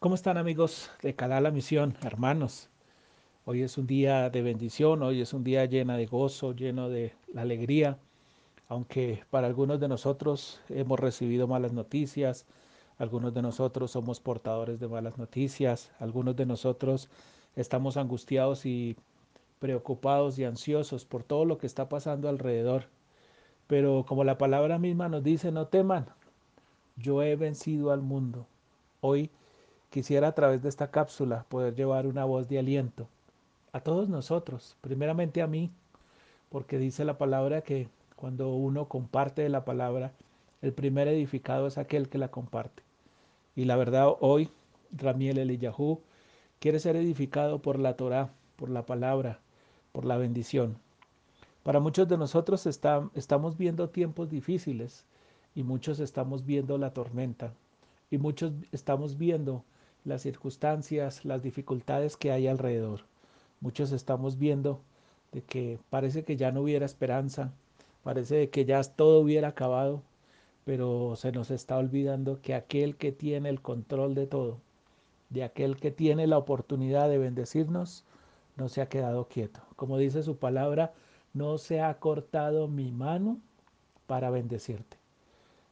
¿Cómo están amigos de Calá La Misión, hermanos? Hoy es un día de bendición, hoy es un día lleno de gozo, lleno de alegría, aunque para algunos de nosotros hemos recibido malas noticias, algunos de nosotros somos portadores de malas noticias, algunos de nosotros estamos angustiados y preocupados y ansiosos por todo lo que está pasando alrededor. Pero como la palabra misma nos dice, no teman, yo he vencido al mundo. Hoy quisiera a través de esta cápsula poder llevar una voz de aliento a todos nosotros, primeramente a mí, porque dice la palabra que cuando uno comparte la palabra, el primer edificado es aquel que la comparte. Y la verdad, hoy Ramiel Eliyahu quiere ser edificado por la Torah, por la palabra, por la bendición. Para muchos de nosotros estamos viendo tiempos difíciles, y muchos estamos viendo la tormenta y muchos estamos viendo las circunstancias, las dificultades que hay alrededor. Muchos estamos viendo de que parece que ya no hubiera esperanza, parece que ya todo hubiera acabado, pero se nos está olvidando que aquel que tiene el control de todo, de aquel que tiene la oportunidad de bendecirnos, no se ha quedado quieto. Como dice su palabra, no se ha cortado mi mano para bendecirte.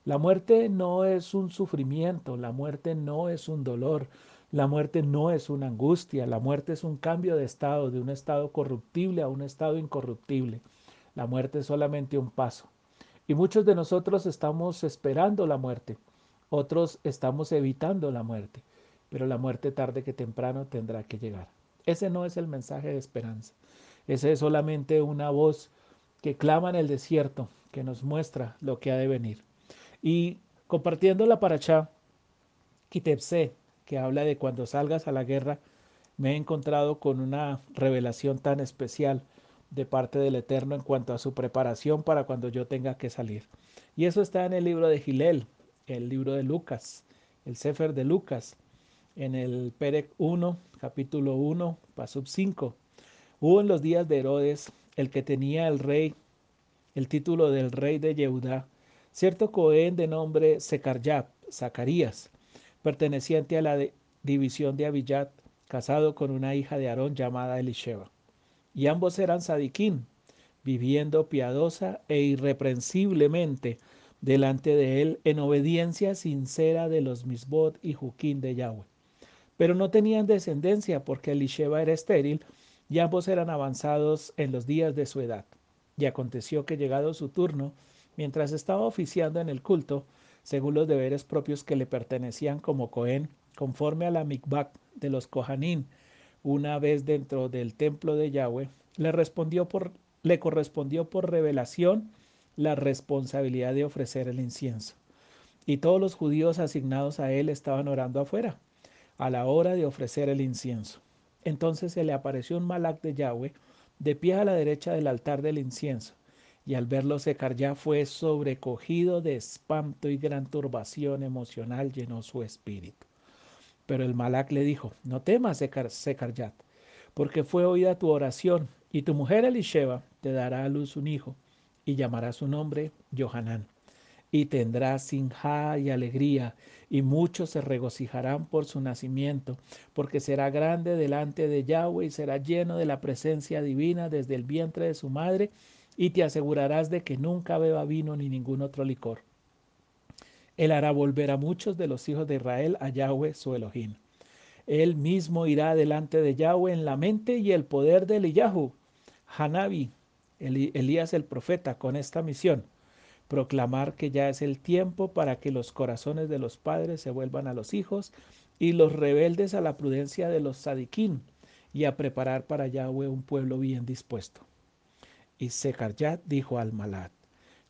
La muerte no es un sufrimiento, la muerte no es un dolor, la muerte no es una angustia, la muerte es un cambio de estado, de un estado corruptible a un estado incorruptible. La muerte es solamente un paso. Y muchos de nosotros estamos esperando la muerte, otros estamos evitando la muerte, pero la muerte tarde que temprano tendrá que llegar. Ese no es el mensaje de esperanza, ese es solamente una voz que clama en el desierto, que nos muestra lo que ha de venir. Y compartiendo la paracha Kitepse, que habla de cuando salgas a la guerra, me he encontrado con una revelación tan especial de parte del Eterno en cuanto a su preparación para cuando yo tenga que salir. Y eso está en el libro de Gilel, el libro de Lucas, el Sefer de Lucas, en el Perec 1, capítulo 1, pasub 5. Hubo en los días de Herodes el que tenía el rey, el título del rey de Yehudá, Cierto Cohen de nombre Secaryab, Zacarías, perteneciente a la división de Abiyat, casado con una hija de Aarón llamada Elisheba. Y ambos eran sadiquín, viviendo piadosa e irreprensiblemente delante de él en obediencia sincera de los misbot y juquín de Yahweh. Pero no tenían descendencia porque Elisheba era estéril y ambos eran avanzados en los días de su edad. Y aconteció que llegado su turno, mientras estaba oficiando en el culto, según los deberes propios que le pertenecían como Cohen, conforme a la mikvah de los Kohanim, una vez dentro del templo de Yahweh, le, respondió por, correspondió por revelación la responsabilidad de ofrecer el incienso. Y todos los judíos asignados a él estaban orando afuera, a la hora de ofrecer el incienso. Entonces se le apareció un malak de Yahweh, de pie a la derecha del altar del incienso, y al verlo secar ya fue sobrecogido de espanto y gran turbación emocional llenó su espíritu. Pero el Malak le dijo, no temas, Secaryat, porque fue oída tu oración, y tu mujer Elisheba te dará a luz un hijo, y llamará su nombre Johanán. Y tendrá sinja y alegría, y muchos se regocijarán por su nacimiento, porque será grande delante de Yahweh y será lleno de la presencia divina desde el vientre de su madre, y te asegurarás de que nunca beba vino ni ningún otro licor. Él hará volver a muchos de los hijos de Israel a Yahweh su Elohim. Él mismo irá delante de Yahweh en la mente y el poder de Eliyahu, Hanabi, Elías el profeta, con esta misión, proclamar que ya es el tiempo para que los corazones de los padres se vuelvan a los hijos y los rebeldes a la prudencia de los sadiquín, y a preparar para Yahweh un pueblo bien dispuesto. Y Secaryat dijo al Malat,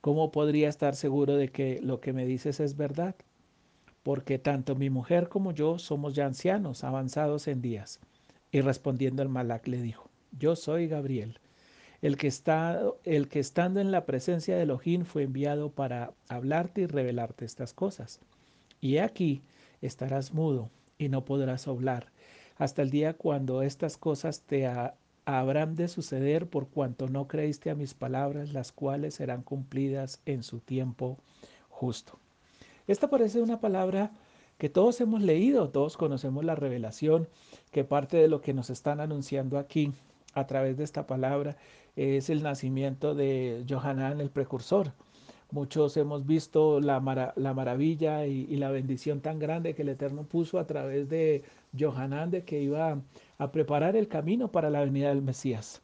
¿cómo podría estar seguro de que lo que me dices es verdad? Porque tanto mi mujer como yo somos ya ancianos, avanzados en días. Y respondiendo el Malak le dijo, yo soy Gabriel, el que, está, el que estando en la presencia de Elohim fue enviado para hablarte y revelarte estas cosas. Y aquí estarás mudo y no podrás hablar hasta el día cuando estas cosas te habrán de suceder por cuanto no creíste a mis palabras, las cuales serán cumplidas en su tiempo justo. Esta parece una palabra que todos hemos leído, todos conocemos la revelación, que parte de lo que nos están anunciando aquí a través de esta palabra es el nacimiento de Johanán el precursor. Muchos hemos visto la, maravilla y, y, la bendición tan grande que el Eterno puso a través de Johanán de que iba a preparar el camino para la venida del Mesías.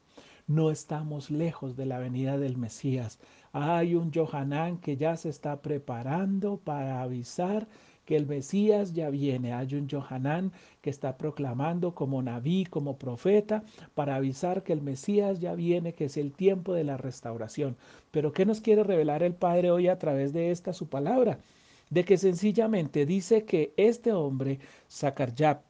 No estamos lejos de la venida del Mesías. Hay un Johanán que ya se está preparando para avisar que el Mesías ya viene. Hay un Johanán que está proclamando como Naví, como profeta, para avisar que el Mesías ya viene, que es el tiempo de la restauración. Pero ¿qué nos quiere revelar el Padre hoy a través de esta su palabra? De que sencillamente dice que este hombre, Zacaryab,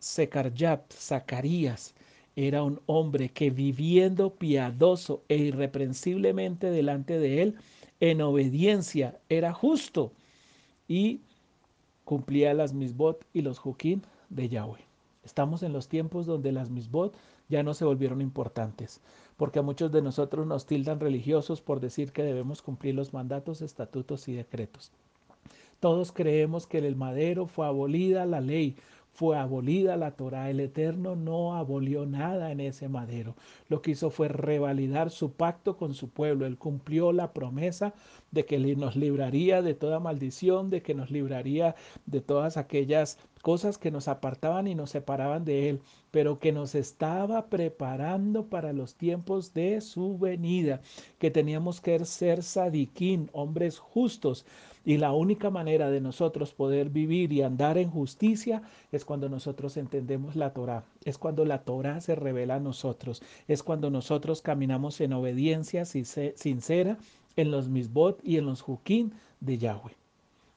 Zacarías, era un hombre que viviendo piadoso e irreprensiblemente delante de él, en obediencia, era justo y cumplía las misbot y los juquín de Yahweh. Estamos en los tiempos donde las misbot ya no se volvieron importantes, porque a muchos de nosotros nos tildan religiosos por decir que debemos cumplir los mandatos, estatutos y decretos. Todos creemos que en el madero fue abolida la ley, fue abolida la Torah. El Eterno no abolió nada en ese madero. Lo que hizo fue revalidar su pacto con su pueblo. Él cumplió la promesa de que nos libraría de toda maldición, de que nos libraría de todas aquellas cosas que nos apartaban y nos separaban de Él, pero que nos estaba preparando para los tiempos de su venida, que teníamos que ser sadiquín, hombres justos, y la única manera de nosotros poder vivir y andar en justicia es cuando nosotros entendemos la Torah, es cuando la Torah se revela a nosotros, es cuando nosotros caminamos en obediencia sincera en los misbot y en los juquín de Yahweh.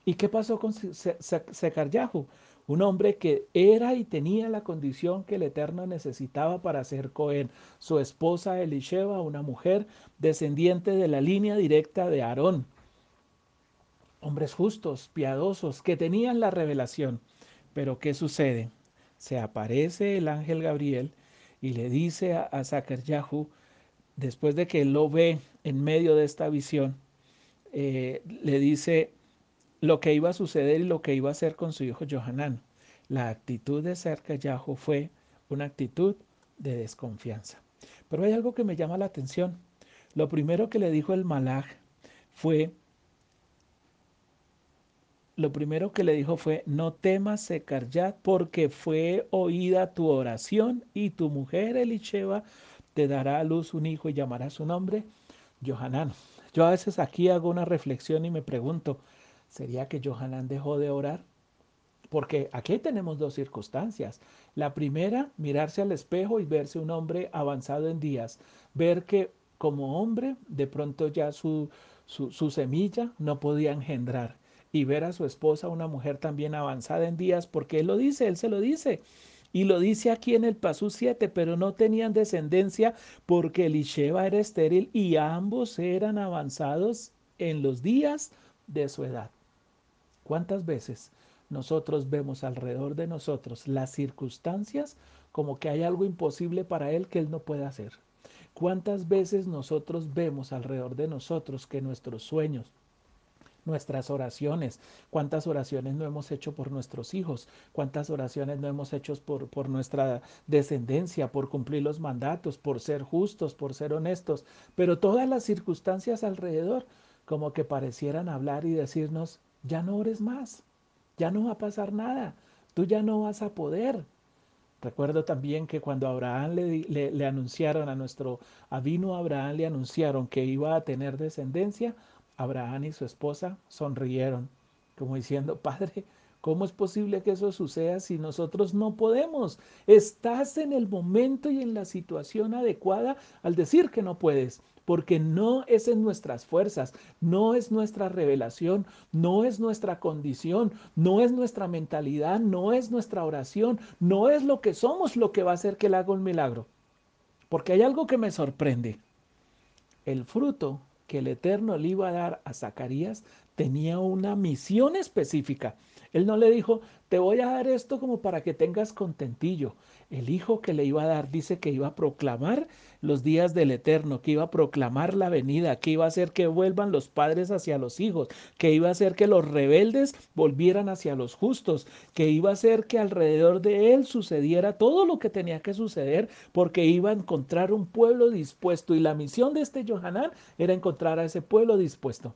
¿Y qué pasó con Secar Yahu? Un hombre que era y tenía la condición que el Eterno necesitaba para ser Cohen. Su esposa Elisheva, una mujer descendiente de la línea directa de Aarón hombres justos, piadosos, que tenían la revelación. Pero ¿qué sucede? Se aparece el ángel Gabriel y le dice a, a después de que lo ve en medio de esta visión, eh, le dice lo que iba a suceder y lo que iba a hacer con su hijo Johanán. La actitud de Yahu fue una actitud de desconfianza. Pero hay algo que me llama la atención. Lo primero que le dijo el malaj fue lo primero que le dijo fue, no temas Secaryat, porque fue oída tu oración y tu mujer Elisheva te dará a luz un hijo y llamará su nombre Johanán. Yo a veces aquí hago una reflexión y me pregunto, ¿sería que Johanán dejó de orar? Porque aquí tenemos dos circunstancias. La primera, mirarse al espejo y verse un hombre avanzado en días, ver que como hombre de pronto ya su, su, su semilla no podía engendrar y ver a su esposa, una mujer también avanzada en días, porque él lo dice, él se lo dice. Y lo dice aquí en el Pasú 7, pero no tenían descendencia porque Elisheba era estéril y ambos eran avanzados en los días de su edad. ¿Cuántas veces nosotros vemos alrededor de nosotros las circunstancias como que hay algo imposible para él que él no puede hacer? ¿Cuántas veces nosotros vemos alrededor de nosotros que nuestros sueños, nuestras oraciones, cuántas oraciones no hemos hecho por nuestros hijos, cuántas oraciones no hemos hecho por, por nuestra descendencia, por cumplir los mandatos, por ser justos, por ser honestos, pero todas las circunstancias alrededor como que parecieran hablar y decirnos, ya no ores más, ya no va a pasar nada, tú ya no vas a poder. Recuerdo también que cuando Abraham le, le, le anunciaron a nuestro avino Abraham le anunciaron que iba a tener descendencia, Abraham y su esposa sonrieron, como diciendo, Padre, ¿cómo es posible que eso suceda si nosotros no podemos? Estás en el momento y en la situación adecuada al decir que no puedes, porque no es en nuestras fuerzas, no es nuestra revelación, no es nuestra condición, no es nuestra mentalidad, no es nuestra oración, no es lo que somos lo que va a hacer que él haga un milagro. Porque hay algo que me sorprende. El fruto que el Eterno le iba a dar a Zacarías tenía una misión específica. Él no le dijo, te voy a dar esto como para que tengas contentillo. El hijo que le iba a dar dice que iba a proclamar los días del Eterno, que iba a proclamar la venida, que iba a hacer que vuelvan los padres hacia los hijos, que iba a hacer que los rebeldes volvieran hacia los justos, que iba a hacer que alrededor de él sucediera todo lo que tenía que suceder, porque iba a encontrar un pueblo dispuesto. Y la misión de este Johanán era encontrar a ese pueblo dispuesto.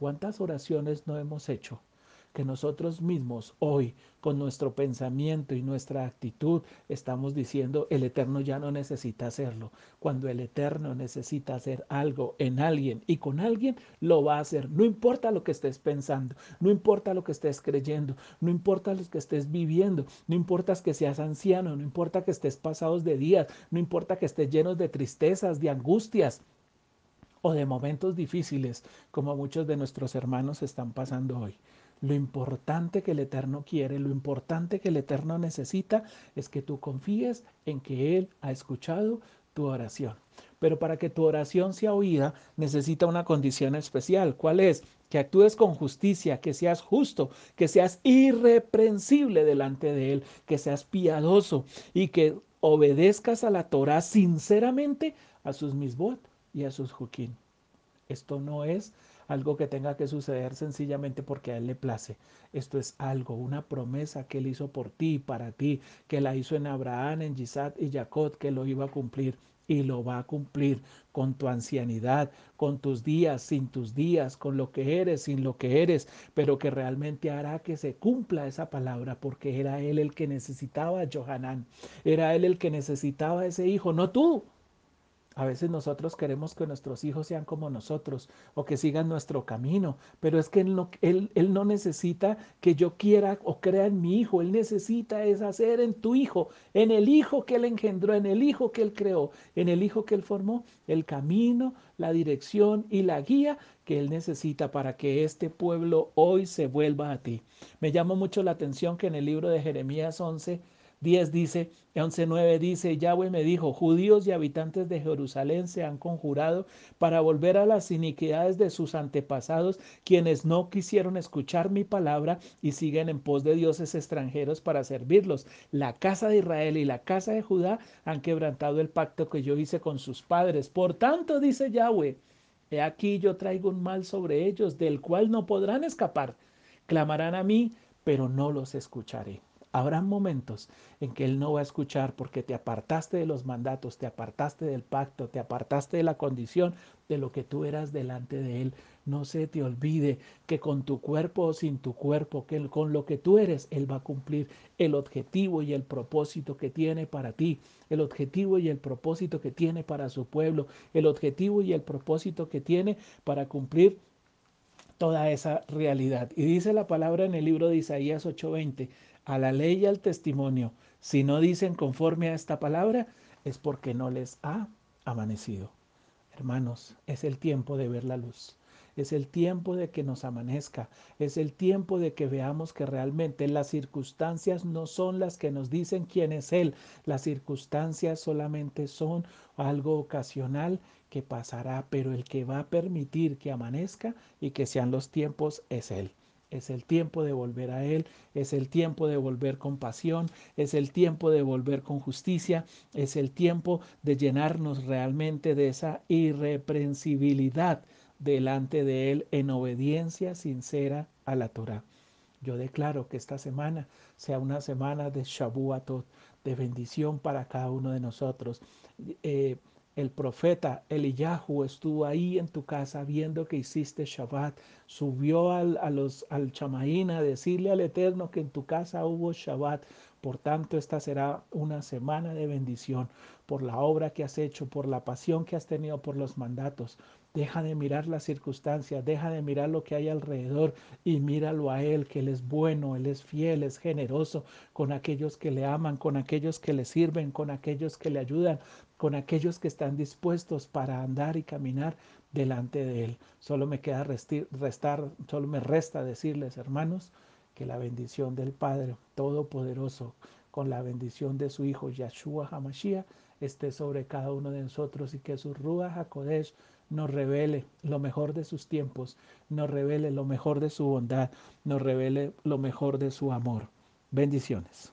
¿Cuántas oraciones no hemos hecho? que nosotros mismos hoy, con nuestro pensamiento y nuestra actitud, estamos diciendo, el Eterno ya no necesita hacerlo. Cuando el Eterno necesita hacer algo en alguien y con alguien, lo va a hacer. No importa lo que estés pensando, no importa lo que estés creyendo, no importa lo que estés viviendo, no importa que seas anciano, no importa que estés pasados de días, no importa que estés llenos de tristezas, de angustias o de momentos difíciles, como muchos de nuestros hermanos están pasando hoy. Lo importante que el Eterno quiere, lo importante que el Eterno necesita es que tú confíes en que Él ha escuchado tu oración. Pero para que tu oración sea oída, necesita una condición especial. ¿Cuál es? Que actúes con justicia, que seas justo, que seas irreprensible delante de Él, que seas piadoso y que obedezcas a la Torah sinceramente a sus misbot y a sus juquín. Esto no es algo que tenga que suceder sencillamente porque a Él le place. Esto es algo, una promesa que Él hizo por ti para ti, que la hizo en Abraham, en Isaac y Jacob, que lo iba a cumplir y lo va a cumplir con tu ancianidad, con tus días, sin tus días, con lo que eres, sin lo que eres, pero que realmente hará que se cumpla esa palabra, porque era él el que necesitaba a Johanán, era él el que necesitaba a ese hijo, no tú. A veces nosotros queremos que nuestros hijos sean como nosotros o que sigan nuestro camino, pero es que él no, él, él no, necesita que yo quiera o crea en mi hijo, Él necesita es hacer en tu hijo, en el hijo que Él engendró, en el hijo que Él creó, en el hijo que Él formó, el camino, la dirección y la guía que Él necesita para que este pueblo hoy se vuelva a ti. Me llama mucho la atención que en el libro de Jeremías 11, 10 dice, 11.9 dice, Yahweh me dijo, judíos y habitantes de Jerusalén se han conjurado para volver a las iniquidades de sus antepasados, quienes no quisieron escuchar mi palabra y siguen en pos de dioses extranjeros para servirlos. La casa de Israel y la casa de Judá han quebrantado el pacto que yo hice con sus padres. Por tanto, dice Yahweh, he aquí yo traigo un mal sobre ellos, del cual no podrán escapar. Clamarán a mí, pero no los escucharé. Habrá momentos en que Él no va a escuchar porque te apartaste de los mandatos, te apartaste del pacto, te apartaste de la condición de lo que tú eras delante de Él. No se te olvide que con tu cuerpo o sin tu cuerpo, que con lo que tú eres, Él va a cumplir el objetivo y el propósito que tiene para ti, el objetivo y el propósito que tiene para su pueblo, el objetivo y el propósito que tiene para cumplir toda esa realidad. Y dice la palabra en el libro de Isaías 8:20 a la ley y al testimonio, si no dicen conforme a esta palabra, es porque no les ha amanecido. Hermanos, es el tiempo de ver la luz. Es el tiempo de que nos amanezca. Es el tiempo de que veamos que realmente las circunstancias no son las que nos dicen quién es Él. Las circunstancias solamente son algo ocasional que pasará, pero el que va a permitir que amanezca y que sean los tiempos es Él. Es el tiempo de volver a Él, es el tiempo de volver con pasión, es el tiempo de volver con justicia, es el tiempo de llenarnos realmente de esa irreprensibilidad delante de Él en obediencia sincera a la Torah. Yo declaro que esta semana sea una semana de Shabuatot, de bendición para cada uno de nosotros. Eh, el profeta Eliyahu estuvo ahí en tu casa viendo que hiciste Shabbat, subió al, a los, al Chamaín a decirle al Eterno que en tu casa hubo Shabbat. Por tanto, esta será una semana de bendición por la obra que has hecho, por la pasión que has tenido por los mandatos. Deja de mirar las circunstancias, deja de mirar lo que hay alrededor y míralo a Él, que Él es bueno, Él es fiel, es generoso con aquellos que le aman, con aquellos que le sirven, con aquellos que le ayudan, con aquellos que están dispuestos para andar y caminar delante de Él. Solo me queda restar, solo me resta decirles, hermanos, que la bendición del Padre Todopoderoso, con la bendición de su Hijo Yahshua HaMashiach, esté sobre cada uno de nosotros y que su Ruach HaKodesh nos revele lo mejor de sus tiempos, nos revele lo mejor de su bondad, nos revele lo mejor de su amor. Bendiciones.